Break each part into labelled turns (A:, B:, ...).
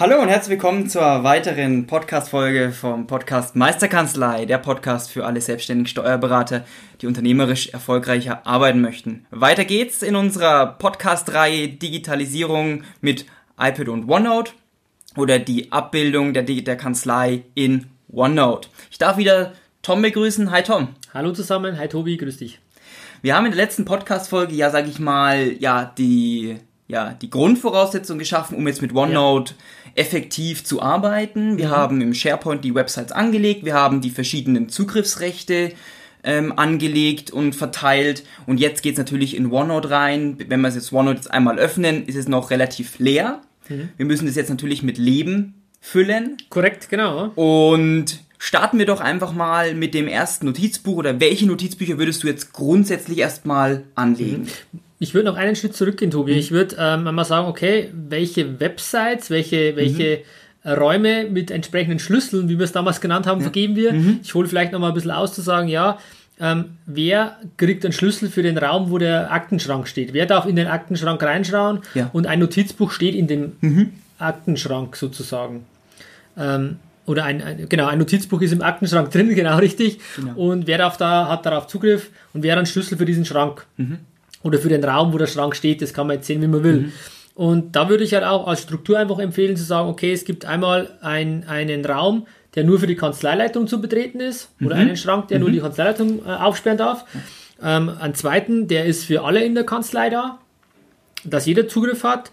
A: Hallo und herzlich willkommen zur weiteren Podcast-Folge vom Podcast Meisterkanzlei, der Podcast für alle selbstständigen Steuerberater, die unternehmerisch erfolgreicher arbeiten möchten. Weiter geht's in unserer Podcast-Reihe Digitalisierung mit iPad und OneNote oder die Abbildung der, der Kanzlei in OneNote. Ich darf wieder Tom begrüßen. Hi Tom.
B: Hallo zusammen, hi Tobi, grüß dich.
A: Wir haben in der letzten Podcast-Folge ja, sag ich mal, ja, die, ja, die Grundvoraussetzung geschaffen, um jetzt mit OneNote ja. Effektiv zu arbeiten. Wir mhm. haben im SharePoint die Websites angelegt, wir haben die verschiedenen Zugriffsrechte ähm, angelegt und verteilt. Und jetzt geht's natürlich in OneNote rein. Wenn wir jetzt OneNote jetzt einmal öffnen, ist es noch relativ leer. Mhm. Wir müssen das jetzt natürlich mit Leben füllen.
B: Korrekt, genau.
A: Und starten wir doch einfach mal mit dem ersten Notizbuch oder welche Notizbücher würdest du jetzt grundsätzlich erstmal anlegen?
B: Mhm. Ich würde noch einen Schritt zurückgehen, Tobi. Mhm. Ich würde ähm, mal sagen, okay, welche Websites, welche, welche mhm. Räume mit entsprechenden Schlüsseln, wie wir es damals genannt haben, ja. vergeben wir. Mhm. Ich hole vielleicht noch mal ein bisschen aus zu sagen, ja, ähm, wer kriegt einen Schlüssel für den Raum, wo der Aktenschrank steht? Wer darf in den Aktenschrank reinschauen? Ja. Und ein Notizbuch steht in dem mhm. Aktenschrank sozusagen. Ähm, oder ein, ein, genau, ein Notizbuch ist im Aktenschrank drin, genau richtig. Genau. Und wer darf da, hat darauf Zugriff und wer hat einen Schlüssel für diesen Schrank? Mhm. Oder für den Raum, wo der Schrank steht, das kann man jetzt sehen, wie man will. Mhm. Und da würde ich halt auch als Struktur einfach empfehlen zu sagen, okay, es gibt einmal ein, einen Raum, der nur für die Kanzleileitung zu betreten ist, oder mhm. einen Schrank, der mhm. nur die Kanzleileitung äh, aufsperren darf. Ähm, einen zweiten, der ist für alle in der Kanzlei da, dass jeder Zugriff hat.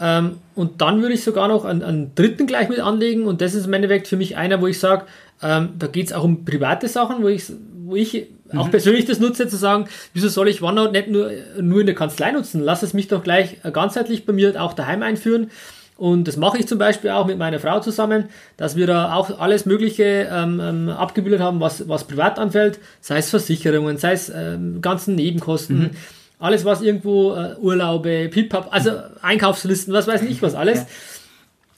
B: Ähm, und dann würde ich sogar noch einen, einen, dritten gleich mit anlegen und das ist im Endeffekt für mich einer, wo ich sage, ähm, da geht es auch um private Sachen, wo ich, wo ich mhm. auch persönlich das nutze, zu sagen, wieso soll ich OneNote nicht nur, nur in der Kanzlei nutzen? Lass es mich doch gleich ganzheitlich bei mir auch daheim einführen. Und das mache ich zum Beispiel auch mit meiner Frau zusammen, dass wir da auch alles Mögliche ähm, ähm, abgebildet haben, was, was privat anfällt, sei es Versicherungen, sei es ähm, ganzen Nebenkosten, mhm. alles was irgendwo äh, Urlaube, Pipap, also Einkaufslisten, was weiß ich was alles. Ja.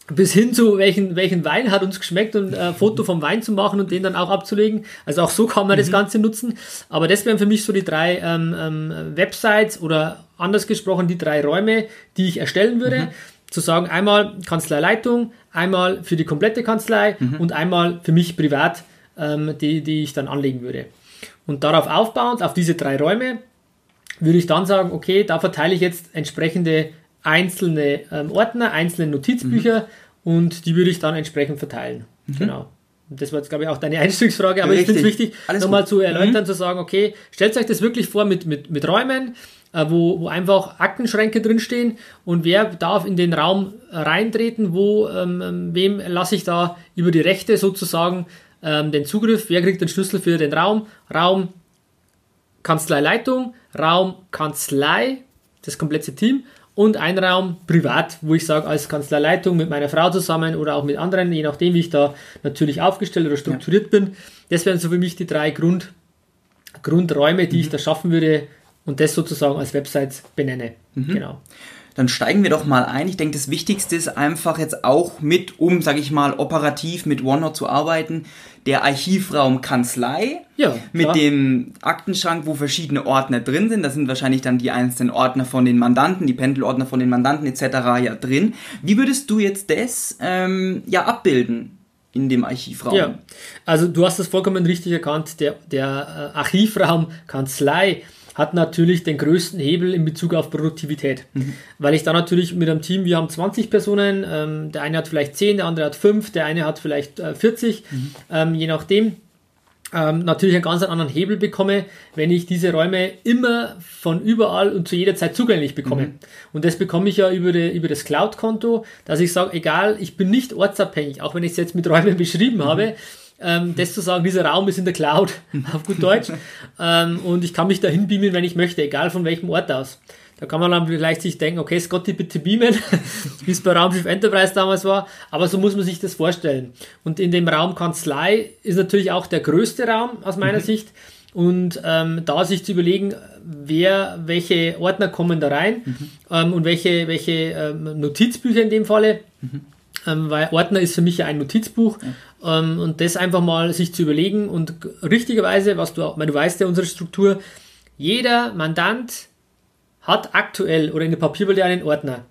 B: Bis hin zu welchen, welchen Wein hat uns geschmeckt und äh, Foto vom Wein zu machen und den dann auch abzulegen. Also auch so kann man mhm. das Ganze nutzen. Aber das wären für mich so die drei ähm, ähm, Websites oder anders gesprochen die drei Räume, die ich erstellen würde. Mhm zu sagen, einmal Kanzleileitung, einmal für die komplette Kanzlei mhm. und einmal für mich privat, ähm, die, die ich dann anlegen würde. Und darauf aufbauend, auf diese drei Räume, würde ich dann sagen, okay, da verteile ich jetzt entsprechende einzelne ähm, Ordner, einzelne Notizbücher mhm. und die würde ich dann entsprechend verteilen. Mhm. Genau. Und das war jetzt, glaube ich, auch deine Einstiegsfrage, aber Richtig. ich finde es wichtig, nochmal zu erläutern, mhm. zu sagen, okay, stellt euch das wirklich vor mit, mit, mit Räumen, äh, wo, wo einfach Aktenschränke drinstehen und wer darf in den Raum reintreten, wo, ähm, ähm, wem lasse ich da über die Rechte sozusagen ähm, den Zugriff, wer kriegt den Schlüssel für den Raum, Raum Kanzleileitung, Raum Kanzlei, das komplette Team und ein Raum privat, wo ich sage, als Kanzleileitung mit meiner Frau zusammen oder auch mit anderen, je nachdem, wie ich da natürlich aufgestellt oder strukturiert ja. bin. Das wären so für mich die drei Grund, Grundräume, die mhm. ich da schaffen würde, und das sozusagen als Website benenne. Mhm. Genau.
A: Dann steigen wir doch mal ein. Ich denke, das Wichtigste ist einfach jetzt auch mit, um, sage ich mal, operativ mit OneNote zu arbeiten, der Archivraum Kanzlei ja, mit dem Aktenschrank, wo verschiedene Ordner drin sind. Da sind wahrscheinlich dann die einzelnen Ordner von den Mandanten, die Pendelordner von den Mandanten etc. ja drin. Wie würdest du jetzt das ähm, ja abbilden? in dem Archivraum. Ja,
B: also du hast das vollkommen richtig erkannt. Der, der äh, Archivraum Kanzlei hat natürlich den größten Hebel in Bezug auf Produktivität. Mhm. Weil ich da natürlich mit einem Team, wir haben 20 Personen, ähm, der eine hat vielleicht 10, der andere hat 5, der eine hat vielleicht äh, 40, mhm. ähm, je nachdem. Ähm, natürlich einen ganz anderen Hebel bekomme, wenn ich diese Räume immer von überall und zu jeder Zeit zugänglich bekomme. Mhm. Und das bekomme ich ja über, die, über das Cloud-Konto, dass ich sage, egal, ich bin nicht ortsabhängig, auch wenn ich es jetzt mit Räumen beschrieben mhm. habe, ähm, das zu sagen, dieser Raum ist in der Cloud, auf gut Deutsch. ähm, und ich kann mich dahin beamen, wenn ich möchte, egal von welchem Ort aus. Da kann man dann vielleicht sich denken, okay, Scotty, bitte beamen, wie es bei Raumschiff Enterprise damals war. Aber so muss man sich das vorstellen. Und in dem Raum Kanzlei ist natürlich auch der größte Raum aus meiner mhm. Sicht. Und ähm, da sich zu überlegen, wer, welche Ordner kommen da rein mhm. ähm, und welche, welche ähm, Notizbücher in dem Falle. Mhm. Ähm, weil Ordner ist für mich ja ein Notizbuch. Ja. Ähm, und das einfach mal sich zu überlegen und richtigerweise, was du auch, weil du weißt ja unsere Struktur, jeder Mandant hat aktuell oder in der Papierwelt einen Ordner.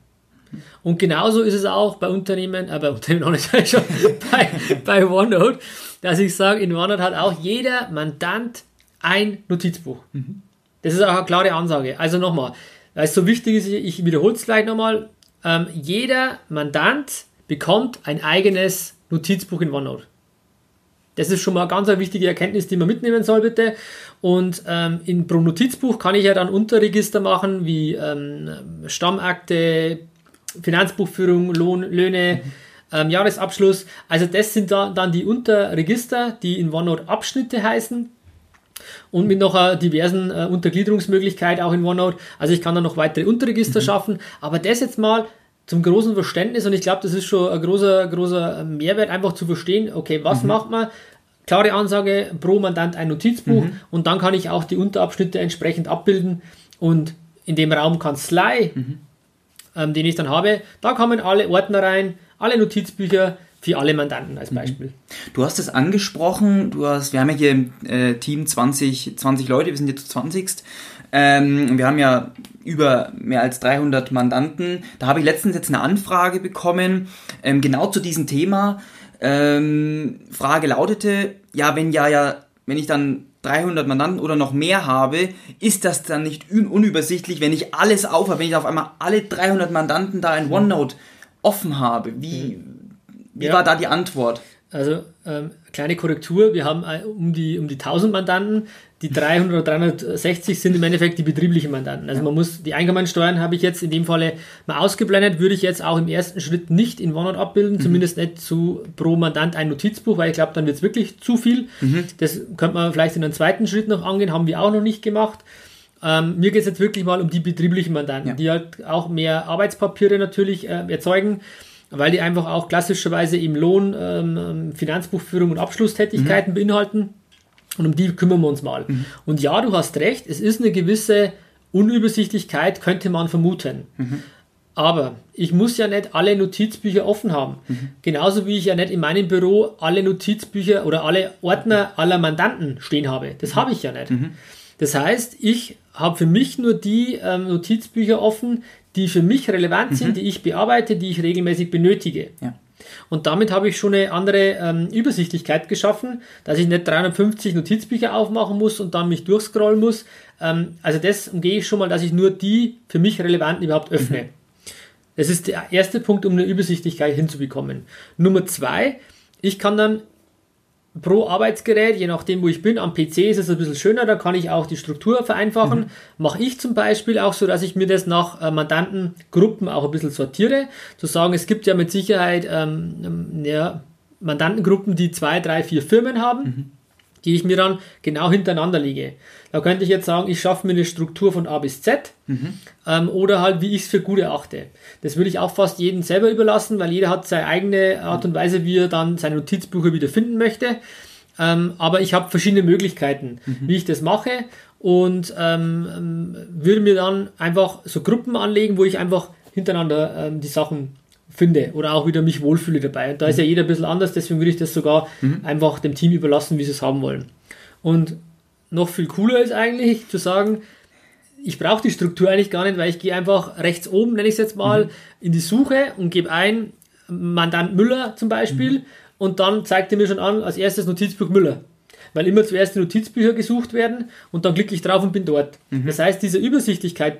B: Und genauso ist es auch bei Unternehmen, äh, bei Unternehmen auch nicht schon, bei, bei OneNote, dass ich sage, in OneNote hat auch jeder Mandant ein Notizbuch. Mhm. Das ist auch eine klare Ansage. Also nochmal, weil es so wichtig ist, ich wiederhole es gleich nochmal, ähm, jeder Mandant bekommt ein eigenes Notizbuch in OneNote. Das ist schon mal eine ganz wichtige Erkenntnis, die man mitnehmen soll, bitte. Und ähm, in pro Notizbuch kann ich ja dann Unterregister machen, wie ähm, Stammakte, Finanzbuchführung, Lohn, Löhne, mhm. ähm, Jahresabschluss. Also das sind da, dann die Unterregister, die in OneNote Abschnitte heißen. Und mit noch einer diversen äh, Untergliederungsmöglichkeit auch in OneNote. Also ich kann dann noch weitere Unterregister mhm. schaffen. Aber das jetzt mal zum großen Verständnis und ich glaube, das ist schon ein großer, großer Mehrwert, einfach zu verstehen, okay, was mhm. macht man? Klare Ansage, pro Mandant ein Notizbuch mhm. und dann kann ich auch die Unterabschnitte entsprechend abbilden und in dem Raum Kanzlei, mhm. ähm, den ich dann habe, da kommen alle Ordner rein, alle Notizbücher für alle Mandanten als mhm. Beispiel.
A: Du hast es angesprochen, du hast, wir haben ja hier im äh, Team 20, 20 Leute, wir sind jetzt 20. Ähm, wir haben ja über mehr als 300 Mandanten. Da habe ich letztens jetzt eine Anfrage bekommen, ähm, genau zu diesem Thema. Ähm, Frage lautete, ja, wenn ja, ja, wenn ich dann 300 Mandanten oder noch mehr habe, ist das dann nicht un unübersichtlich, wenn ich alles aufhabe, wenn ich auf einmal alle 300 Mandanten da in OneNote offen habe? Wie, wie ja. war da die Antwort?
B: Also ähm, kleine Korrektur, wir haben äh, um die, um die 1000 Mandanten, die 300 oder 360 sind im Endeffekt die betrieblichen Mandanten. Also man muss, die Einkommensteuern habe ich jetzt in dem Falle mal ausgeblendet, würde ich jetzt auch im ersten Schritt nicht in OneNote abbilden, mhm. zumindest nicht zu pro Mandant ein Notizbuch, weil ich glaube, dann wird es wirklich zu viel. Mhm. Das könnte man vielleicht in einem zweiten Schritt noch angehen, haben wir auch noch nicht gemacht. Ähm, mir geht es jetzt wirklich mal um die betrieblichen Mandanten, ja. die halt auch mehr Arbeitspapiere natürlich äh, erzeugen weil die einfach auch klassischerweise im Lohn, ähm, ähm, Finanzbuchführung und Abschlusstätigkeiten mhm. beinhalten. Und um die kümmern wir uns mal. Mhm. Und ja, du hast recht, es ist eine gewisse Unübersichtlichkeit, könnte man vermuten. Mhm. Aber ich muss ja nicht alle Notizbücher offen haben. Mhm. Genauso wie ich ja nicht in meinem Büro alle Notizbücher oder alle Ordner aller Mandanten stehen habe. Das mhm. habe ich ja nicht. Mhm. Das heißt, ich habe für mich nur die ähm, Notizbücher offen, die für mich relevant mhm. sind, die ich bearbeite, die ich regelmäßig benötige. Ja. Und damit habe ich schon eine andere ähm, Übersichtlichkeit geschaffen, dass ich nicht 350 Notizbücher aufmachen muss und dann mich durchscrollen muss. Ähm, also das umgehe ich schon mal, dass ich nur die für mich relevanten überhaupt öffne. Mhm. Das ist der erste Punkt, um eine Übersichtlichkeit hinzubekommen. Nummer zwei, ich kann dann pro Arbeitsgerät, je nachdem, wo ich bin. Am PC ist es ein bisschen schöner, da kann ich auch die Struktur vereinfachen. Mhm. Mache ich zum Beispiel auch so, dass ich mir das nach äh, Mandantengruppen auch ein bisschen sortiere. Zu sagen, es gibt ja mit Sicherheit ähm, ähm ja, Mandantengruppen, die zwei, drei, vier Firmen haben. Mhm die ich mir dann genau hintereinander lege. Da könnte ich jetzt sagen, ich schaffe mir eine Struktur von A bis Z mhm. ähm, oder halt, wie ich es für gut erachte. Das würde ich auch fast jedem selber überlassen, weil jeder hat seine eigene Art und Weise, wie er dann seine Notizbücher wieder finden möchte. Ähm, aber ich habe verschiedene Möglichkeiten, mhm. wie ich das mache und ähm, ähm würde mir dann einfach so Gruppen anlegen, wo ich einfach hintereinander ähm, die Sachen finde oder auch wieder mich wohlfühle dabei. Und da ist ja mhm. jeder ein bisschen anders, deswegen würde ich das sogar mhm. einfach dem Team überlassen, wie sie es haben wollen. Und noch viel cooler ist eigentlich zu sagen, ich brauche die Struktur eigentlich gar nicht, weil ich gehe einfach rechts oben, nenne ich es jetzt mal, mhm. in die Suche und gebe ein Mandant Müller zum Beispiel mhm. und dann zeigt er mir schon an, als erstes Notizbuch Müller. Weil immer zuerst die Notizbücher gesucht werden und dann klicke ich drauf und bin dort. Mhm. Das heißt, diese Übersichtlichkeit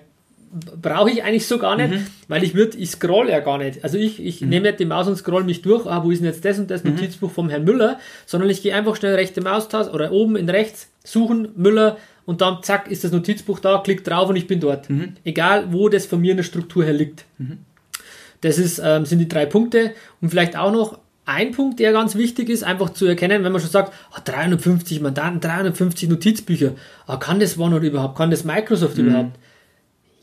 B: brauche ich eigentlich so gar nicht, mhm. weil ich würde, ich scroll ja gar nicht. Also ich, ich mhm. nehme nicht die Maus und scroll mich durch, ah, wo ist denn jetzt das und das mhm. Notizbuch vom Herrn Müller, sondern ich gehe einfach schnell rechte Maustaste oder oben in rechts, suchen, Müller und dann zack, ist das Notizbuch da, klick drauf und ich bin dort. Mhm. Egal, wo das von mir in der Struktur her liegt. Mhm. Das ist, ähm, sind die drei Punkte und vielleicht auch noch ein Punkt, der ganz wichtig ist, einfach zu erkennen, wenn man schon sagt, oh, 350 Mandanten, 350 Notizbücher, oh, kann das OneNote überhaupt, kann das Microsoft mhm. überhaupt?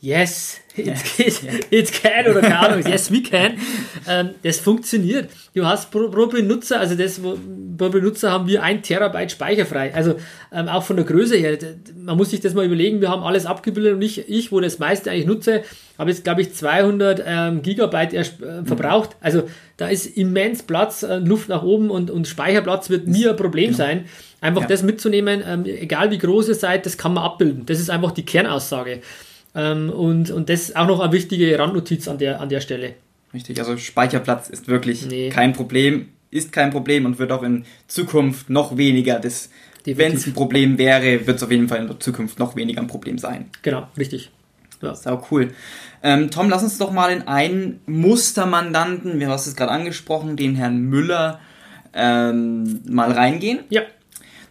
B: Yes, it's, it's, it's can oder keine Ahnung, yes, we can. Ähm, das funktioniert. Du hast pro, pro Benutzer, also das, pro Benutzer haben wir ein Terabyte speicherfrei. Also ähm, auch von der Größe her, man muss sich das mal überlegen, wir haben alles abgebildet und ich, ich wo das meiste eigentlich nutze, habe jetzt, glaube ich, 200 ähm, Gigabyte erst, äh, verbraucht. Also da ist immens Platz, äh, Luft nach oben und, und Speicherplatz wird nie ein Problem genau. sein. Einfach ja. das mitzunehmen, ähm, egal wie groß ihr seid, das kann man abbilden. Das ist einfach die Kernaussage. Ähm, und, und das ist auch noch eine wichtige Randnotiz an der, an der Stelle.
A: Richtig, also Speicherplatz ist wirklich nee. kein Problem, ist kein Problem und wird auch in Zukunft noch weniger. Wenn es ein Problem wäre, wird es auf jeden Fall in der Zukunft noch weniger ein Problem sein.
B: Genau, richtig.
A: Ja. Das ist auch cool. Ähm, Tom, lass uns doch mal in einen Mustermandanten, wir haben es gerade angesprochen, den Herrn Müller, ähm, mal reingehen.
B: Ja.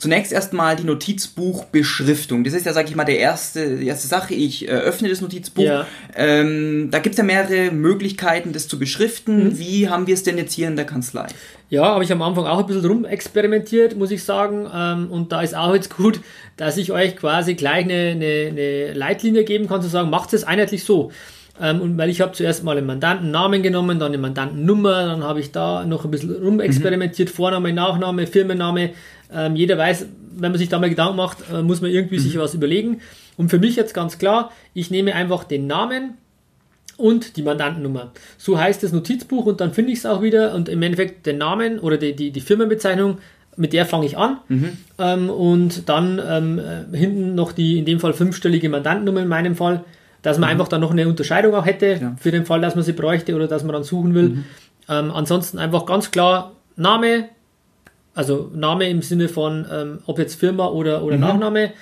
A: Zunächst erstmal die Notizbuchbeschriftung. Das ist ja, sag ich mal, der erste, die erste Sache. Ich äh, öffne das Notizbuch. Ja. Ähm, da gibt es ja mehrere Möglichkeiten, das zu beschriften. Mhm. Wie haben wir es denn jetzt hier in der Kanzlei?
B: Ja, habe ich am Anfang auch ein bisschen rumexperimentiert, muss ich sagen. Ähm, und da ist auch jetzt gut, dass ich euch quasi gleich eine, eine, eine Leitlinie geben kann, zu sagen, macht es einheitlich so. Ähm, und weil ich habe zuerst mal einen Mandantennamen genommen, dann eine Mandantennummer, dann habe ich da noch ein bisschen rumexperimentiert, mhm. Vorname, Nachname, Firmenname. Ähm, jeder weiß, wenn man sich da mal Gedanken macht, äh, muss man irgendwie mhm. sich was überlegen. Und für mich jetzt ganz klar, ich nehme einfach den Namen und die Mandantennummer. So heißt das Notizbuch und dann finde ich es auch wieder und im Endeffekt den Namen oder die, die, die Firmenbezeichnung, mit der fange ich an mhm. ähm, und dann ähm, äh, hinten noch die in dem Fall fünfstellige Mandantennummer in meinem Fall dass man mhm. einfach dann noch eine Unterscheidung auch hätte, ja. für den Fall, dass man sie bräuchte oder dass man dann suchen will. Mhm. Ähm, ansonsten einfach ganz klar Name, also Name im Sinne von, ähm, ob jetzt Firma oder, oder mhm. Nachname,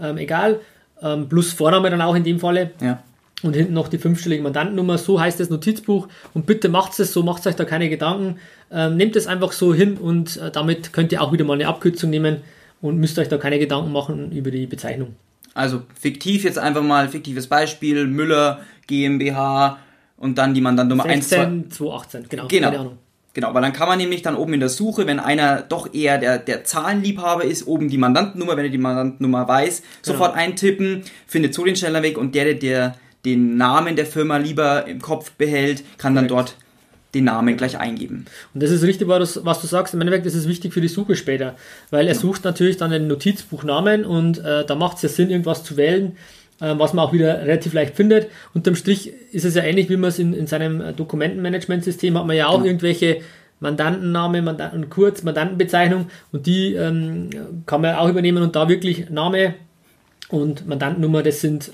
B: ähm, egal, ähm, plus Vorname dann auch in dem Falle.
A: Ja.
B: Und hinten noch die fünfstellige Mandantennummer, so heißt das Notizbuch. Und bitte macht es so, macht euch da keine Gedanken. Ähm, nehmt es einfach so hin und äh, damit könnt ihr auch wieder mal eine Abkürzung nehmen und müsst euch da keine Gedanken machen über die Bezeichnung.
A: Also fiktiv jetzt einfach mal, fiktives Beispiel, Müller GmbH und dann die Mandantnummer
B: 16, 1, 218, genau.
A: Genau. Genau, weil dann kann man nämlich dann oben in der Suche, wenn einer doch eher der, der Zahlenliebhaber ist, oben die Mandantennummer, wenn er die Mandantennummer weiß, genau. sofort eintippen, findet so den schneller Weg und der, der den Namen der Firma lieber im Kopf behält, kann dann Correct. dort den Namen gleich eingeben.
B: Und das ist richtig, was du sagst. Im Endeffekt ist es wichtig für die Suche später, weil er sucht natürlich dann den Notizbuchnamen und äh, da macht es ja Sinn, irgendwas zu wählen, äh, was man auch wieder relativ leicht findet. Unterm Strich ist es ja ähnlich, wie man es in, in seinem äh, Dokumentenmanagementsystem hat man ja auch ja. irgendwelche Mandantenname, Mandanten, kurz, Mandantenbezeichnung und die ähm, kann man auch übernehmen und da wirklich Name und Mandantennummer, das sind äh,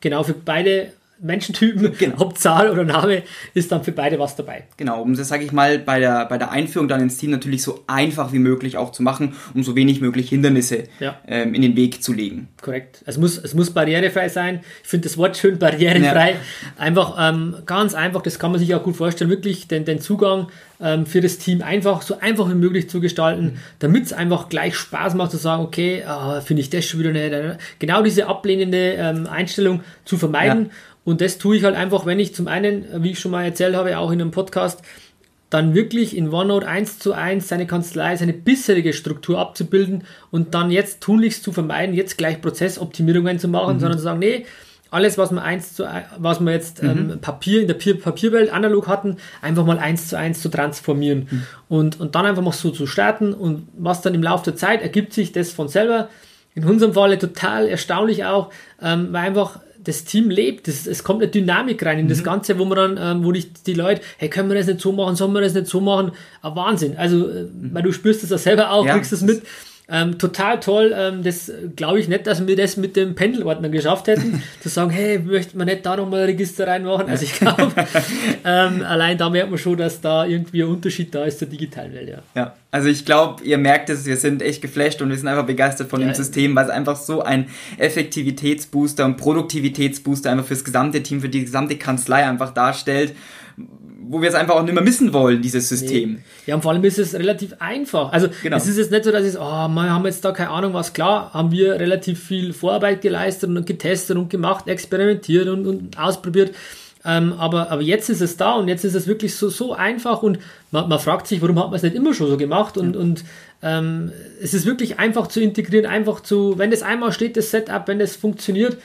B: genau für beide Menschentypen, genau. ob Zahl oder Name, ist dann für beide was dabei.
A: Genau, um das, sage ich mal, bei der, bei der Einführung dann ins Team natürlich so einfach wie möglich auch zu machen, um so wenig möglich Hindernisse ja. ähm, in den Weg zu legen.
B: Korrekt. Es muss, es muss barrierefrei sein. Ich finde das Wort schön barrierefrei. Ja. Einfach ähm, ganz einfach, das kann man sich auch gut vorstellen, wirklich den, den Zugang ähm, für das Team einfach so einfach wie möglich zu gestalten, mhm. damit es einfach gleich Spaß macht zu sagen, okay, oh, finde ich das schon wieder nicht. Genau diese ablehnende ähm, Einstellung zu vermeiden. Ja und das tue ich halt einfach, wenn ich zum einen, wie ich schon mal erzählt habe, auch in einem Podcast, dann wirklich in OneNote eins zu eins seine Kanzlei, seine bisherige Struktur abzubilden und dann jetzt tunlichst zu vermeiden, jetzt gleich Prozessoptimierungen zu machen, mhm. sondern zu sagen, nee, alles, was wir eins zu was wir jetzt ähm, mhm. Papier in der Papierwelt analog hatten, einfach mal eins zu eins zu transformieren mhm. und, und dann einfach mal so zu starten und was dann im Laufe der Zeit ergibt sich das von selber. In unserem Falle total erstaunlich auch, ähm, weil einfach das Team lebt, es, es kommt eine Dynamik rein in mhm. das Ganze, wo man dann, ähm, wo nicht die Leute, hey, können wir das nicht so machen, sollen wir das nicht so machen? Ein Wahnsinn. Also, äh, mhm. weil du spürst es ja selber auch, ja, kriegst es mit. Ähm, total toll. Ähm, das glaube ich nicht, dass wir das mit dem Pendelordner geschafft hätten, zu sagen, hey, möchte man nicht da nochmal Register reinmachen? Also ich glaube, ähm, allein da merkt man schon, dass da irgendwie ein Unterschied da ist zur digitalen Welt. Ja,
A: ja. also ich glaube, ihr merkt es, wir sind echt geflasht und wir sind einfach begeistert von ja, dem System, weil es einfach so ein Effektivitätsbooster und Produktivitätsbooster einfach fürs gesamte Team, für die gesamte Kanzlei einfach darstellt wo wir es einfach auch nicht mehr missen wollen, dieses System. Nee.
B: Ja, und vor allem ist es relativ einfach. Also genau. es ist jetzt nicht so, dass es, oh, wir haben jetzt da keine Ahnung was. Klar, haben wir relativ viel Vorarbeit geleistet und getestet und gemacht, experimentiert und, und ausprobiert. Ähm, aber, aber jetzt ist es da und jetzt ist es wirklich so, so einfach und man, man fragt sich, warum hat man es nicht immer schon so gemacht und, ja. und ähm, es ist wirklich einfach zu integrieren, einfach zu, wenn das einmal steht, das Setup, wenn das funktioniert,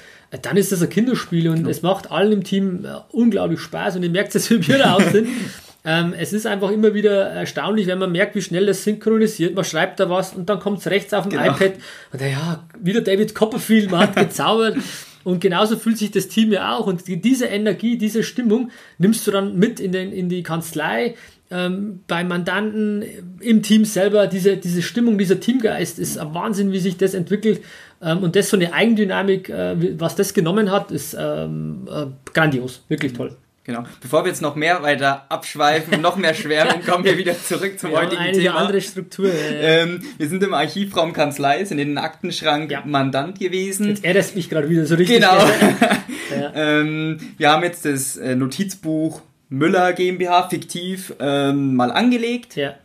B: dann ist das ein Kinderspiel und genau. es macht allen im Team äh, unglaublich Spaß und ihr merkt es, wie wir da aus sind. ähm, es ist einfach immer wieder erstaunlich, wenn man merkt, wie schnell das synchronisiert. Man schreibt da was und dann kommt es rechts auf dem genau. iPad und ja, wieder David Copperfield, man hat gezaubert. Und genauso fühlt sich das Team ja auch. Und diese Energie, diese Stimmung nimmst du dann mit in, den, in die Kanzlei, ähm, beim Mandanten, im Team selber. Diese, diese Stimmung, dieser Teamgeist ist ein Wahnsinn, wie sich das entwickelt. Ähm, und das so eine Eigendynamik, äh, was das genommen hat, ist ähm, äh, grandios. Wirklich toll.
A: Genau. Bevor wir jetzt noch mehr weiter abschweifen, noch mehr schwärmen, kommen wir wieder zurück zum ja, heutigen
B: einige
A: Thema.
B: andere Struktur.
A: Ähm, wir sind im Archivraum Kanzlei, sind in den Aktenschrank ja. Mandant gewesen.
B: Jetzt ärgerst mich gerade wieder so richtig.
A: Genau. ja. ähm, wir haben jetzt das äh, Notizbuch Müller GmbH fiktiv ähm, mal angelegt.
B: Ja.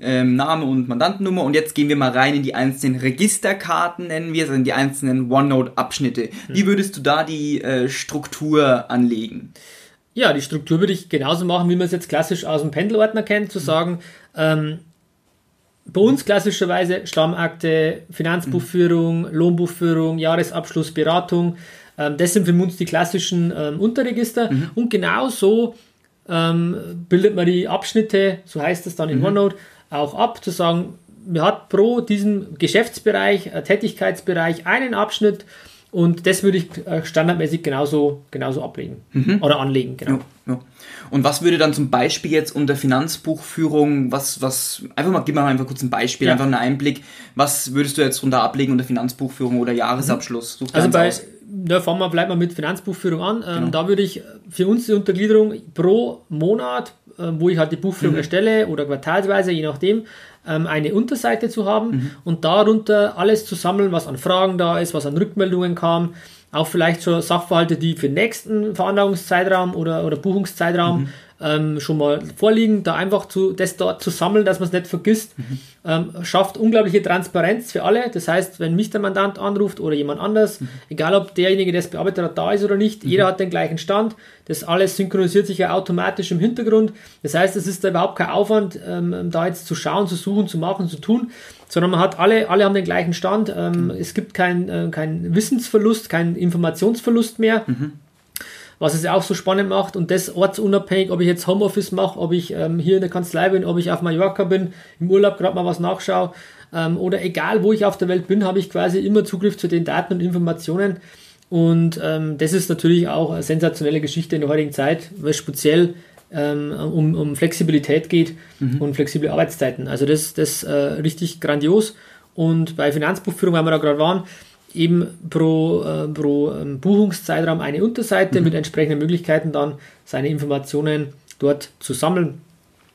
A: Ähm, Name und Mandantennummer und jetzt gehen wir mal rein in die einzelnen Registerkarten, nennen wir es, also in die einzelnen OneNote-Abschnitte. Hm. Wie würdest du da die äh, Struktur anlegen?
B: Ja, die Struktur würde ich genauso machen, wie man es jetzt klassisch aus dem Pendelordner kennt, zu sagen, ähm, bei uns klassischerweise Stammakte, Finanzbuchführung, Lohnbuchführung, Jahresabschluss, Beratung. Ähm, das sind für uns die klassischen ähm, Unterregister. Mhm. Und genauso ähm, bildet man die Abschnitte, so heißt es dann in mhm. OneNote, auch ab, zu sagen, man hat pro diesem Geschäftsbereich, äh, Tätigkeitsbereich einen Abschnitt und das würde ich äh, standardmäßig genauso, genauso ablegen mhm. oder anlegen. Genau.
A: Ja, ja. Und was würde dann zum Beispiel jetzt unter Finanzbuchführung, was, was, einfach mal, gib mal einfach kurz ein Beispiel, ja. einfach einen Einblick, was würdest du jetzt runter ablegen unter Finanzbuchführung oder Jahresabschluss?
B: Such also bei, da fangen wir, bleiben wir mit Finanzbuchführung an. Ähm, genau. Da würde ich für uns die Untergliederung pro Monat, äh, wo ich halt die Buchführung mhm. erstelle oder quartalsweise, je nachdem, ähm, eine Unterseite zu haben mhm. und darunter alles zu sammeln, was an Fragen da ist, was an Rückmeldungen kam, auch vielleicht schon Sachverhalte, die für den nächsten Veranlagungszeitraum oder, oder Buchungszeitraum mhm ähm, schon mal vorliegen, da einfach zu, das dort zu sammeln, dass man es nicht vergisst, mhm. ähm, schafft unglaubliche Transparenz für alle. Das heißt, wenn mich der Mandant anruft oder jemand anders, mhm. egal ob derjenige, der es bearbeitet hat, da ist oder nicht, mhm. jeder hat den gleichen Stand. Das alles synchronisiert sich ja automatisch im Hintergrund. Das heißt, es ist da überhaupt kein Aufwand, ähm, da jetzt zu schauen, zu suchen, zu machen, zu tun, sondern man hat alle, alle haben den gleichen Stand. Ähm, mhm. es gibt keinen äh, kein Wissensverlust, keinen Informationsverlust mehr. Mhm was es ja auch so spannend macht und das ortsunabhängig, ob ich jetzt Homeoffice mache, ob ich ähm, hier in der Kanzlei bin, ob ich auf Mallorca bin, im Urlaub gerade mal was nachschaue ähm, oder egal wo ich auf der Welt bin, habe ich quasi immer Zugriff zu den Daten und Informationen und ähm, das ist natürlich auch eine sensationelle Geschichte in der heutigen Zeit, weil es speziell ähm, um, um Flexibilität geht mhm. und flexible Arbeitszeiten. Also das, das äh, richtig grandios und bei Finanzbuchführung, weil wir da gerade waren, eben pro, äh, pro ähm, Buchungszeitraum eine Unterseite mhm. mit entsprechenden Möglichkeiten dann seine Informationen dort zu sammeln.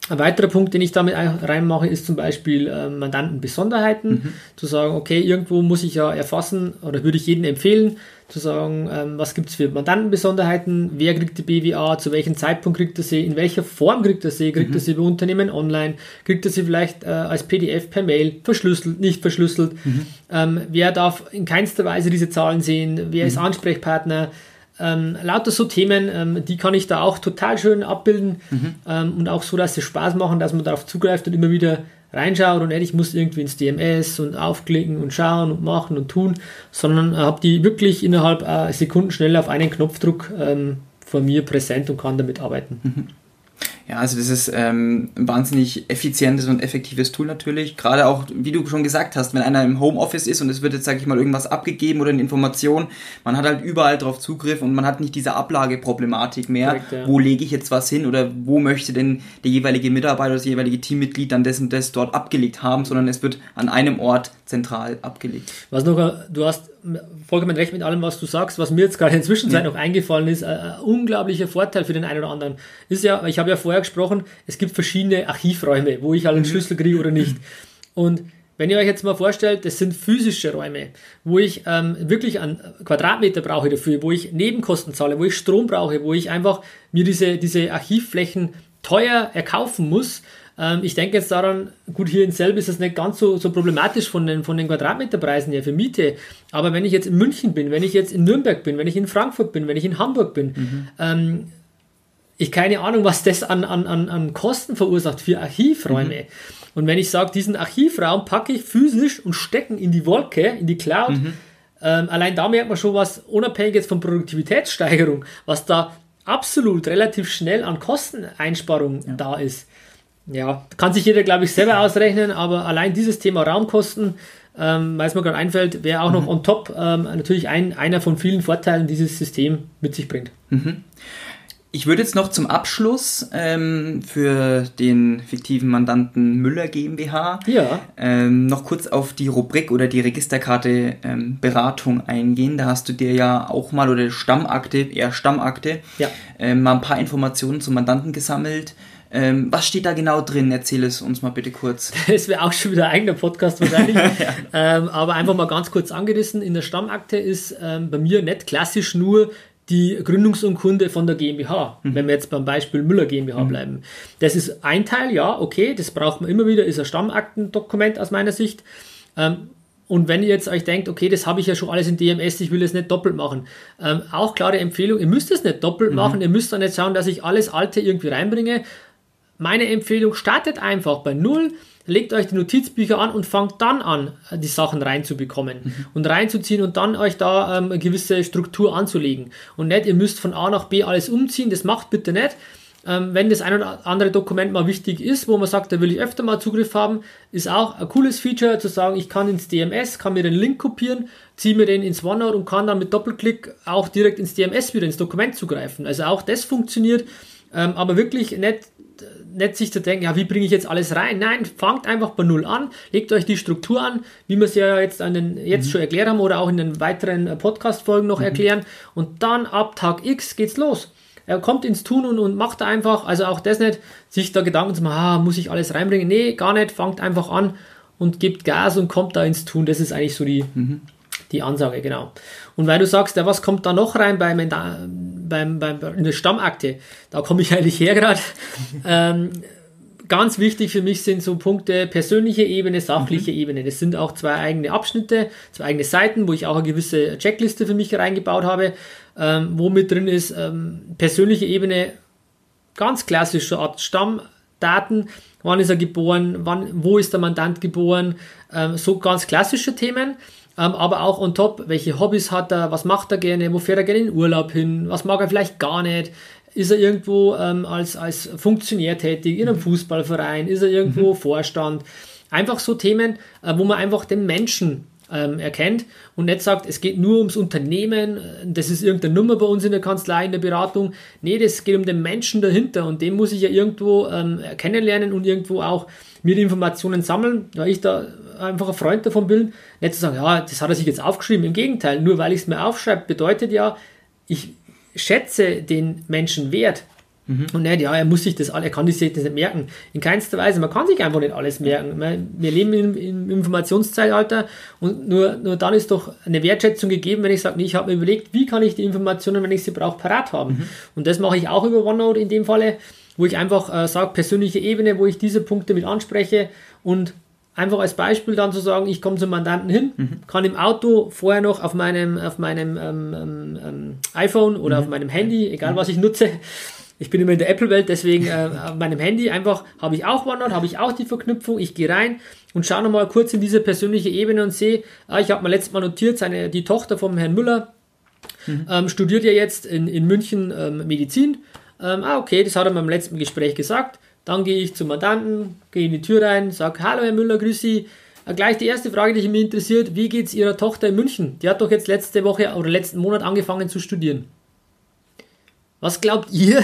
B: Ein weiterer Punkt, den ich damit reinmache, ist zum Beispiel äh, Mandantenbesonderheiten. Mhm. Zu sagen, okay, irgendwo muss ich ja erfassen oder würde ich jedem empfehlen, zu sagen, ähm, was gibt es für Mandantenbesonderheiten, wer kriegt die BWA, zu welchem Zeitpunkt kriegt er sie, in welcher Form kriegt er sie, kriegt mhm. er sie bei Unternehmen online, kriegt er sie vielleicht äh, als PDF per Mail, verschlüsselt, nicht verschlüsselt, mhm. ähm, wer darf in keinster Weise diese Zahlen sehen, wer ist mhm. Ansprechpartner, ähm, lauter so Themen, ähm, die kann ich da auch total schön abbilden mhm. ähm, und auch so, dass sie Spaß machen, dass man darauf zugreift und immer wieder reinschaut und nicht, ich muss irgendwie ins DMS und aufklicken und schauen und machen und tun, sondern habe die wirklich innerhalb äh, Sekunden schnell auf einen Knopfdruck ähm, von mir präsent und kann damit arbeiten.
A: Mhm. Ja, also das ist ähm, ein wahnsinnig effizientes und effektives Tool natürlich. Gerade auch, wie du schon gesagt hast, wenn einer im Homeoffice ist und es wird jetzt, sage ich mal, irgendwas abgegeben oder eine Information, man hat halt überall drauf Zugriff und man hat nicht diese Ablageproblematik mehr. Korrekt, ja. Wo lege ich jetzt was hin oder wo möchte denn der jeweilige Mitarbeiter oder das jeweilige Teammitglied dann das und das dort abgelegt haben, sondern es wird an einem Ort zentral abgelegt.
B: Was noch, du hast vollkommen recht mit allem, was du sagst. Was mir jetzt gerade in der Zwischenzeit ja. noch eingefallen ist, ein, ein, unglaublicher Vorteil für den einen oder anderen ist ja, ich habe ja vorher gesprochen, es gibt verschiedene Archivräume, wo ich einen mhm. Schlüssel kriege oder nicht. Und wenn ihr euch jetzt mal vorstellt, das sind physische Räume, wo ich ähm, wirklich einen Quadratmeter brauche dafür, wo ich Nebenkosten zahle, wo ich Strom brauche, wo ich einfach mir diese, diese Archivflächen teuer erkaufen muss, ich denke jetzt daran, gut, hier in Selb ist es nicht ganz so, so problematisch von den, von den Quadratmeterpreisen her für Miete. Aber wenn ich jetzt in München bin, wenn ich jetzt in Nürnberg bin, wenn ich in Frankfurt bin, wenn ich in Hamburg bin, mhm. ähm, ich keine Ahnung, was das an, an, an Kosten verursacht für Archivräume. Mhm. Und wenn ich sage, diesen Archivraum packe ich physisch und stecken in die Wolke, in die Cloud, mhm. Ähm, allein da merkt man schon was, unabhängig jetzt von Produktivitätssteigerung, was da absolut relativ schnell an Kosteneinsparung ja. da ist. Ja, kann sich jeder, glaube ich, selber ausrechnen, aber allein dieses Thema Raumkosten, ähm, weil es mir gerade einfällt, wäre auch mhm. noch on top ähm, natürlich ein, einer von vielen Vorteilen, dieses System mit sich bringt.
A: Mhm. Ich würde jetzt noch zum Abschluss ähm, für den fiktiven Mandanten Müller GmbH
B: ja.
A: ähm, noch kurz auf die Rubrik oder die Registerkarte ähm, Beratung eingehen. Da hast du dir ja auch mal oder Stammakte, eher Stammakte,
B: ja.
A: Ähm, mal ein paar Informationen zum Mandanten gesammelt. Ähm, was steht da genau drin? Erzähl es uns mal bitte kurz.
B: Das wäre auch schon wieder ein eigener Podcast wahrscheinlich. ja. ähm, aber einfach mal ganz kurz angerissen. In der Stammakte ist ähm, bei mir nicht klassisch nur die Gründungsurkunde von der GmbH, mhm. wenn wir jetzt beim Beispiel Müller GmbH mhm. bleiben. Das ist ein Teil, ja, okay, das braucht man immer wieder, ist ein Stammaktendokument aus meiner Sicht. Ähm, und wenn ihr jetzt euch denkt, okay, das habe ich ja schon alles in DMS, ich will es nicht doppelt machen. Ähm, auch klare Empfehlung, ihr müsst es nicht doppelt mhm. machen, ihr müsst dann nicht schauen, dass ich alles Alte irgendwie reinbringe. Meine Empfehlung, startet einfach bei Null, legt euch die Notizbücher an und fangt dann an, die Sachen reinzubekommen mhm. und reinzuziehen und dann euch da ähm, eine gewisse Struktur anzulegen. Und nicht, ihr müsst von A nach B alles umziehen, das macht bitte nicht. Ähm, wenn das ein oder andere Dokument mal wichtig ist, wo man sagt, da will ich öfter mal Zugriff haben, ist auch ein cooles Feature zu sagen, ich kann ins DMS, kann mir den Link kopieren, ziehe mir den ins OneNote und kann dann mit Doppelklick auch direkt ins DMS wieder ins Dokument zugreifen. Also auch das funktioniert, ähm, aber wirklich nicht nicht sich zu denken, ja, wie bringe ich jetzt alles rein? Nein, fangt einfach bei Null an, legt euch die Struktur an, wie wir es ja jetzt, an den, jetzt mhm. schon erklärt haben oder auch in den weiteren äh, Podcast-Folgen noch mhm. erklären. Und dann ab Tag X geht's los. Er kommt ins Tun und, und macht einfach, also auch das nicht, sich da Gedanken zu machen, ah, muss ich alles reinbringen? Nee, gar nicht, fangt einfach an und gibt Gas und kommt da ins Tun. Das ist eigentlich so die, mhm. Die Ansage, genau. Und weil du sagst, ja, was kommt da noch rein beim, beim, beim, in der Stammakte? Da komme ich eigentlich her gerade. ähm, ganz wichtig für mich sind so Punkte persönliche Ebene, sachliche mhm. Ebene. Das sind auch zwei eigene Abschnitte, zwei eigene Seiten, wo ich auch eine gewisse Checkliste für mich reingebaut habe, ähm, wo mit drin ist ähm, persönliche Ebene, ganz klassische Art Stammdaten, wann ist er geboren, wann, wo ist der Mandant geboren, ähm, so ganz klassische Themen. Ähm, aber auch on top, welche Hobbys hat er, was macht er gerne, wo fährt er gerne in Urlaub hin, was mag er vielleicht gar nicht, ist er irgendwo ähm, als, als Funktionär tätig in einem mhm. Fußballverein, ist er irgendwo mhm. Vorstand. Einfach so Themen, äh, wo man einfach den Menschen ähm, erkennt und nicht sagt, es geht nur ums Unternehmen, das ist irgendeine Nummer bei uns in der Kanzlei, in der Beratung. Nee, das geht um den Menschen dahinter und den muss ich ja irgendwo ähm, kennenlernen und irgendwo auch mir die Informationen sammeln, weil ich da einfach ein Freund davon bin, nicht zu sagen, ja, das hat er sich jetzt aufgeschrieben. Im Gegenteil, nur weil ich es mir aufschreibe, bedeutet ja, ich schätze den Menschen wert. Mhm. Und nicht, ja, er muss sich das er kann sich das nicht merken. In keinster Weise, man kann sich einfach nicht alles merken. Wir leben im, im Informationszeitalter und nur, nur dann ist doch eine Wertschätzung gegeben, wenn ich sage, nee, ich habe mir überlegt, wie kann ich die Informationen, wenn ich sie brauche, parat haben. Mhm. Und das mache ich auch über OneNote in dem Falle, wo ich einfach äh, sage, persönliche Ebene, wo ich diese Punkte mit anspreche und einfach als Beispiel dann zu sagen, ich komme zum Mandanten hin, mhm. kann im Auto vorher noch auf meinem, auf meinem ähm, ähm, ähm iPhone oder mhm. auf meinem Handy, egal mhm. was ich nutze, ich bin immer in der Apple-Welt, deswegen äh, auf meinem Handy einfach habe ich auch OneNote, habe ich auch die Verknüpfung, ich gehe rein und schaue nochmal kurz in diese persönliche Ebene und sehe, ah, ich habe mal letztes Mal notiert, seine, die Tochter vom Herrn Müller mhm. ähm, studiert ja jetzt in, in München ähm, Medizin. Ähm, ah, okay, das hat er beim letzten Gespräch gesagt. Dann gehe ich zum Mandanten, gehe in die Tür rein, sage, hallo Herr Müller, grüß Sie. Äh, gleich die erste Frage, die mich interessiert, wie geht es Ihrer Tochter in München? Die hat doch jetzt letzte Woche oder letzten Monat angefangen zu studieren. Was glaubt ihr,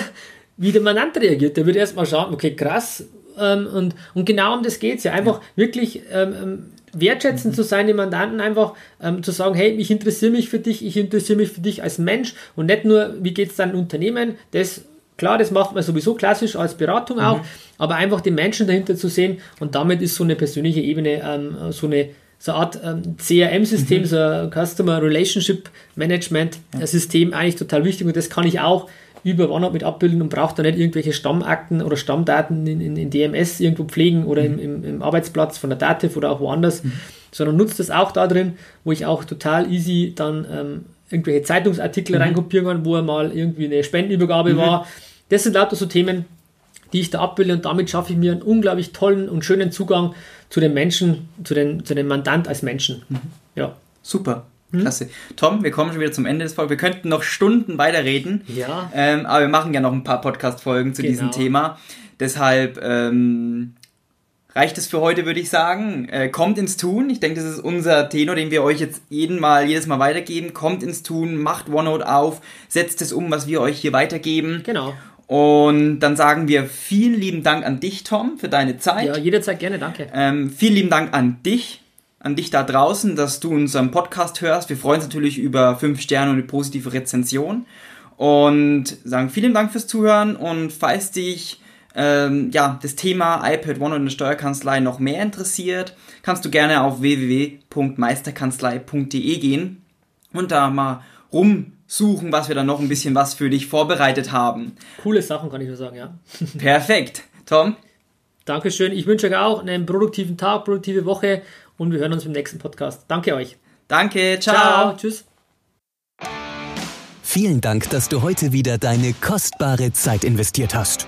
B: wie der Mandant reagiert? Der wird erstmal schauen, okay, krass. Ähm, und, und genau um das geht es ja. Einfach wirklich ähm, ähm, wertschätzend zu sein, den Mandanten einfach ähm, zu sagen, hey, ich interessiere mich für dich, ich interessiere mich für dich als Mensch und nicht nur, wie geht es deinem Unternehmen, das Klar, das macht man sowieso klassisch als Beratung auch, mhm. aber einfach den Menschen dahinter zu sehen und damit ist so eine persönliche Ebene, ähm, so eine so eine Art ähm, CRM-System, mhm. so ein Customer Relationship Management. System eigentlich total wichtig und das kann ich auch über OneNote mit abbilden und brauche da nicht irgendwelche Stammakten oder Stammdaten in, in, in DMS irgendwo pflegen oder mhm. im, im, Arbeitsplatz von der Dativ oder auch woanders, mhm. sondern nutze das auch da drin, wo ich auch total easy dann ähm, irgendwelche Zeitungsartikel mhm. reinkopieren kann, wo mal irgendwie eine Spendenübergabe mhm. war das sind lauter so Themen, die ich da abbilde und damit schaffe ich mir einen unglaublich tollen und schönen Zugang zu den Menschen, zu den, zu den Mandant als Menschen. Mhm. Ja.
A: Super. Hm? Klasse. Tom, wir kommen schon wieder zum Ende des Folges. Wir könnten noch Stunden weiterreden.
B: Ja.
A: Ähm, aber wir machen ja noch ein paar Podcast-Folgen zu genau. diesem Thema. Deshalb ähm, reicht es für heute, würde ich sagen. Äh, kommt ins Tun. Ich denke, das ist unser Tenor, den wir euch jetzt jeden Mal, jedes Mal weitergeben. Kommt ins Tun, macht OneNote auf, setzt es um, was wir euch hier weitergeben.
B: Genau.
A: Und dann sagen wir vielen lieben Dank an dich, Tom, für deine Zeit.
B: Ja, jederzeit gerne, danke.
A: Ähm, vielen lieben Dank an dich, an dich da draußen, dass du unseren Podcast hörst. Wir freuen uns natürlich über fünf Sterne und eine positive Rezension. Und sagen vielen Dank fürs Zuhören und falls dich ähm, ja, das Thema iPad One und eine Steuerkanzlei noch mehr interessiert, kannst du gerne auf www.meisterkanzlei.de gehen und da mal rumsuchen, was wir dann noch ein bisschen was für dich vorbereitet haben.
B: Coole Sachen, kann ich nur sagen, ja.
A: Perfekt. Tom?
B: Dankeschön. Ich wünsche euch auch einen produktiven Tag, produktive Woche und wir hören uns im nächsten Podcast. Danke euch.
A: Danke, ciao. ciao.
B: Tschüss.
C: Vielen Dank, dass du heute wieder deine kostbare Zeit investiert hast.